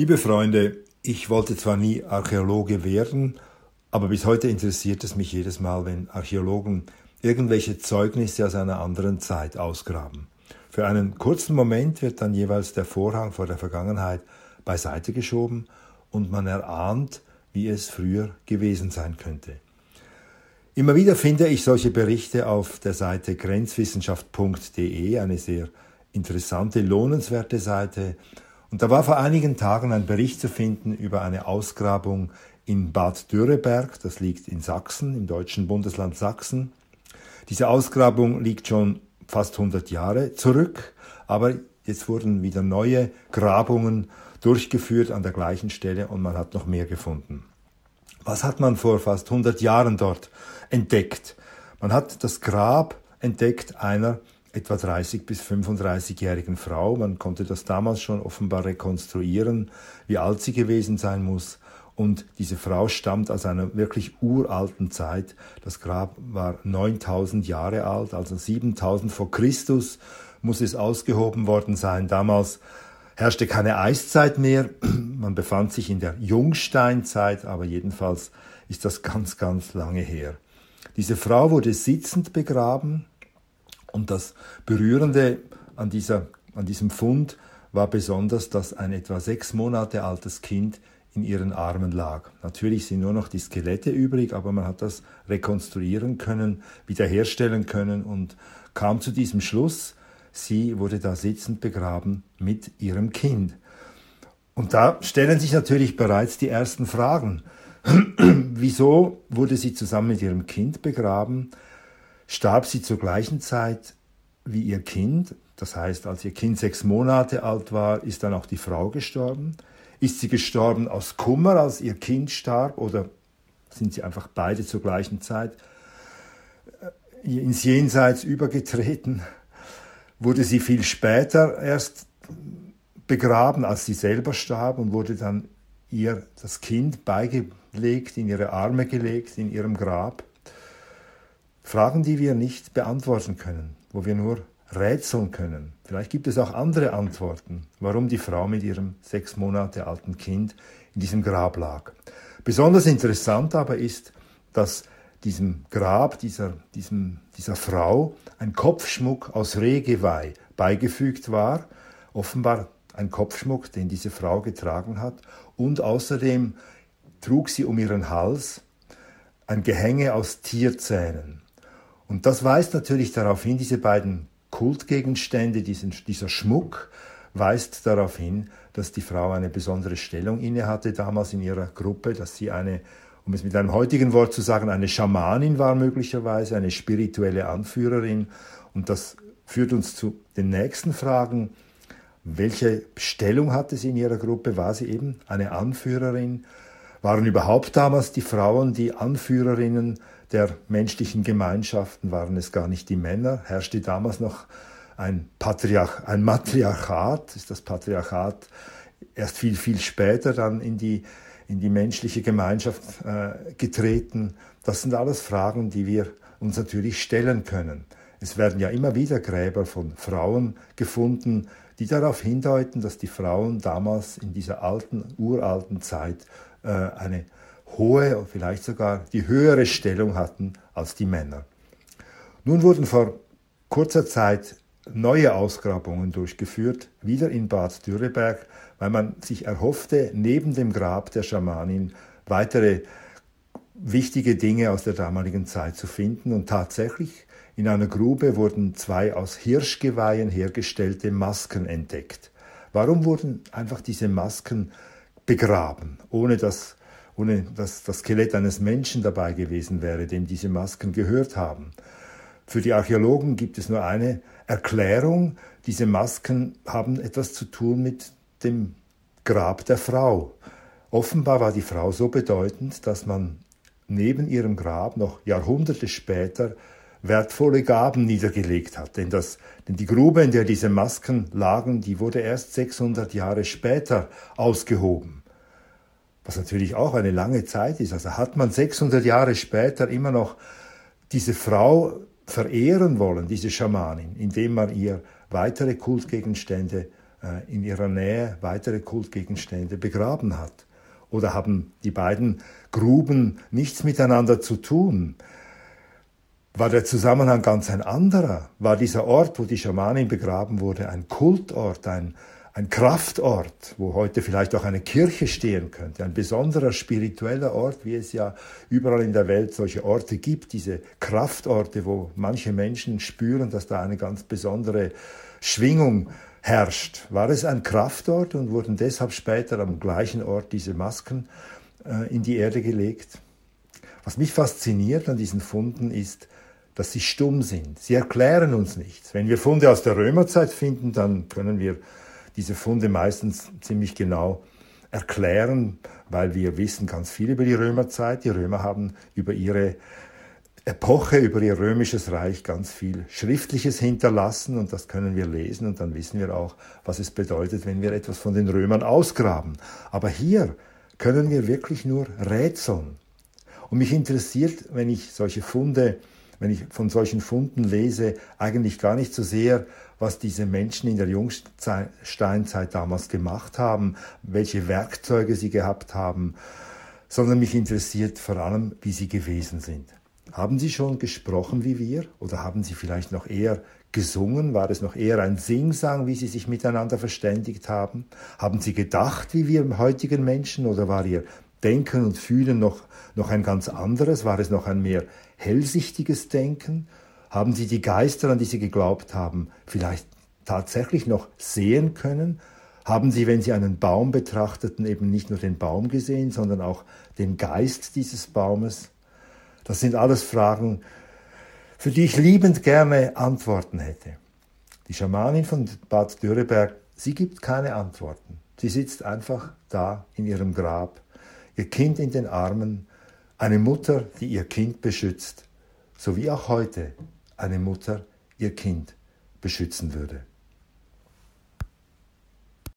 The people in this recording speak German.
Liebe Freunde, ich wollte zwar nie Archäologe werden, aber bis heute interessiert es mich jedes Mal, wenn Archäologen irgendwelche Zeugnisse aus einer anderen Zeit ausgraben. Für einen kurzen Moment wird dann jeweils der Vorhang vor der Vergangenheit beiseite geschoben und man erahnt, wie es früher gewesen sein könnte. Immer wieder finde ich solche Berichte auf der Seite grenzwissenschaft.de, eine sehr interessante, lohnenswerte Seite, und da war vor einigen Tagen ein Bericht zu finden über eine Ausgrabung in Bad Dürreberg, das liegt in Sachsen, im deutschen Bundesland Sachsen. Diese Ausgrabung liegt schon fast 100 Jahre zurück, aber jetzt wurden wieder neue Grabungen durchgeführt an der gleichen Stelle und man hat noch mehr gefunden. Was hat man vor fast 100 Jahren dort entdeckt? Man hat das Grab entdeckt einer etwa 30 bis 35-jährigen Frau. Man konnte das damals schon offenbar rekonstruieren, wie alt sie gewesen sein muss. Und diese Frau stammt aus einer wirklich uralten Zeit. Das Grab war 9000 Jahre alt, also 7000 vor Christus muss es ausgehoben worden sein. Damals herrschte keine Eiszeit mehr. Man befand sich in der Jungsteinzeit, aber jedenfalls ist das ganz, ganz lange her. Diese Frau wurde sitzend begraben, und das Berührende an, dieser, an diesem Fund war besonders, dass ein etwa sechs Monate altes Kind in ihren Armen lag. Natürlich sind nur noch die Skelette übrig, aber man hat das rekonstruieren können, wiederherstellen können und kam zu diesem Schluss, sie wurde da sitzend begraben mit ihrem Kind. Und da stellen sich natürlich bereits die ersten Fragen. Wieso wurde sie zusammen mit ihrem Kind begraben? Starb sie zur gleichen Zeit wie ihr Kind. Das heißt, als ihr Kind sechs Monate alt war, ist dann auch die Frau gestorben. Ist sie gestorben aus Kummer, als ihr Kind starb, oder sind sie einfach beide zur gleichen Zeit äh, ins Jenseits übergetreten? Wurde sie viel später erst begraben, als sie selber starb und wurde dann ihr das Kind beigelegt, in ihre Arme gelegt, in ihrem Grab? Fragen, die wir nicht beantworten können, wo wir nur rätseln können. Vielleicht gibt es auch andere Antworten, warum die Frau mit ihrem sechs Monate alten Kind in diesem Grab lag. Besonders interessant aber ist, dass diesem Grab dieser, diesem, dieser Frau ein Kopfschmuck aus Rehgeweih beigefügt war, offenbar ein Kopfschmuck, den diese Frau getragen hat, und außerdem trug sie um ihren Hals ein Gehänge aus Tierzähnen. Und das weist natürlich darauf hin, diese beiden Kultgegenstände, diesen, dieser Schmuck, weist darauf hin, dass die Frau eine besondere Stellung innehatte damals in ihrer Gruppe, dass sie eine, um es mit einem heutigen Wort zu sagen, eine Schamanin war möglicherweise, eine spirituelle Anführerin. Und das führt uns zu den nächsten Fragen. Welche Stellung hatte sie in ihrer Gruppe? War sie eben eine Anführerin? Waren überhaupt damals die Frauen die Anführerinnen der menschlichen Gemeinschaften? Waren es gar nicht die Männer? Herrschte damals noch ein, Patriarch, ein Matriarchat? Ist das Patriarchat erst viel, viel später dann in die, in die menschliche Gemeinschaft äh, getreten? Das sind alles Fragen, die wir uns natürlich stellen können. Es werden ja immer wieder Gräber von Frauen gefunden, die darauf hindeuten, dass die Frauen damals in dieser alten, uralten Zeit äh, eine hohe, vielleicht sogar die höhere Stellung hatten als die Männer. Nun wurden vor kurzer Zeit neue Ausgrabungen durchgeführt, wieder in Bad Dürreberg, weil man sich erhoffte, neben dem Grab der Schamanin weitere wichtige Dinge aus der damaligen Zeit zu finden. Und tatsächlich in einer Grube wurden zwei aus Hirschgeweihen hergestellte Masken entdeckt. Warum wurden einfach diese Masken begraben, ohne dass, ohne dass das Skelett eines Menschen dabei gewesen wäre, dem diese Masken gehört haben. Für die Archäologen gibt es nur eine Erklärung, diese Masken haben etwas zu tun mit dem Grab der Frau. Offenbar war die Frau so bedeutend, dass man neben ihrem Grab noch Jahrhunderte später wertvolle Gaben niedergelegt hat. Denn, das, denn die Grube, in der diese Masken lagen, die wurde erst 600 Jahre später ausgehoben was natürlich auch eine lange Zeit ist. Also hat man 600 Jahre später immer noch diese Frau verehren wollen, diese Schamanin, indem man ihr weitere Kultgegenstände äh, in ihrer Nähe weitere Kultgegenstände begraben hat. Oder haben die beiden Gruben nichts miteinander zu tun? War der Zusammenhang ganz ein anderer? War dieser Ort, wo die Schamanin begraben wurde, ein Kultort, ein, ein Kraftort, wo heute vielleicht auch eine Kirche stehen könnte, ein besonderer spiritueller Ort, wie es ja überall in der Welt solche Orte gibt, diese Kraftorte, wo manche Menschen spüren, dass da eine ganz besondere Schwingung herrscht. War es ein Kraftort und wurden deshalb später am gleichen Ort diese Masken äh, in die Erde gelegt? Was mich fasziniert an diesen Funden ist, dass sie stumm sind. Sie erklären uns nichts. Wenn wir Funde aus der Römerzeit finden, dann können wir diese Funde meistens ziemlich genau erklären, weil wir wissen ganz viel über die Römerzeit. Die Römer haben über ihre Epoche, über ihr römisches Reich ganz viel Schriftliches hinterlassen und das können wir lesen und dann wissen wir auch, was es bedeutet, wenn wir etwas von den Römern ausgraben. Aber hier können wir wirklich nur rätseln. Und mich interessiert, wenn ich solche Funde wenn ich von solchen Funden lese, eigentlich gar nicht so sehr, was diese Menschen in der Jungsteinzeit damals gemacht haben, welche Werkzeuge sie gehabt haben, sondern mich interessiert vor allem, wie sie gewesen sind. Haben sie schon gesprochen wie wir oder haben sie vielleicht noch eher gesungen? War es noch eher ein Singsang, wie sie sich miteinander verständigt haben? Haben sie gedacht wie wir heutigen Menschen oder war ihr Denken und Fühlen noch, noch ein ganz anderes? War es noch ein mehr hellsichtiges Denken? Haben sie die Geister, an die sie geglaubt haben, vielleicht tatsächlich noch sehen können? Haben sie, wenn sie einen Baum betrachteten, eben nicht nur den Baum gesehen, sondern auch den Geist dieses Baumes? Das sind alles Fragen, für die ich liebend gerne Antworten hätte. Die Schamanin von Bad Dürreberg, sie gibt keine Antworten. Sie sitzt einfach da in ihrem Grab ihr Kind in den Armen, eine Mutter, die ihr Kind beschützt, so wie auch heute eine Mutter ihr Kind beschützen würde.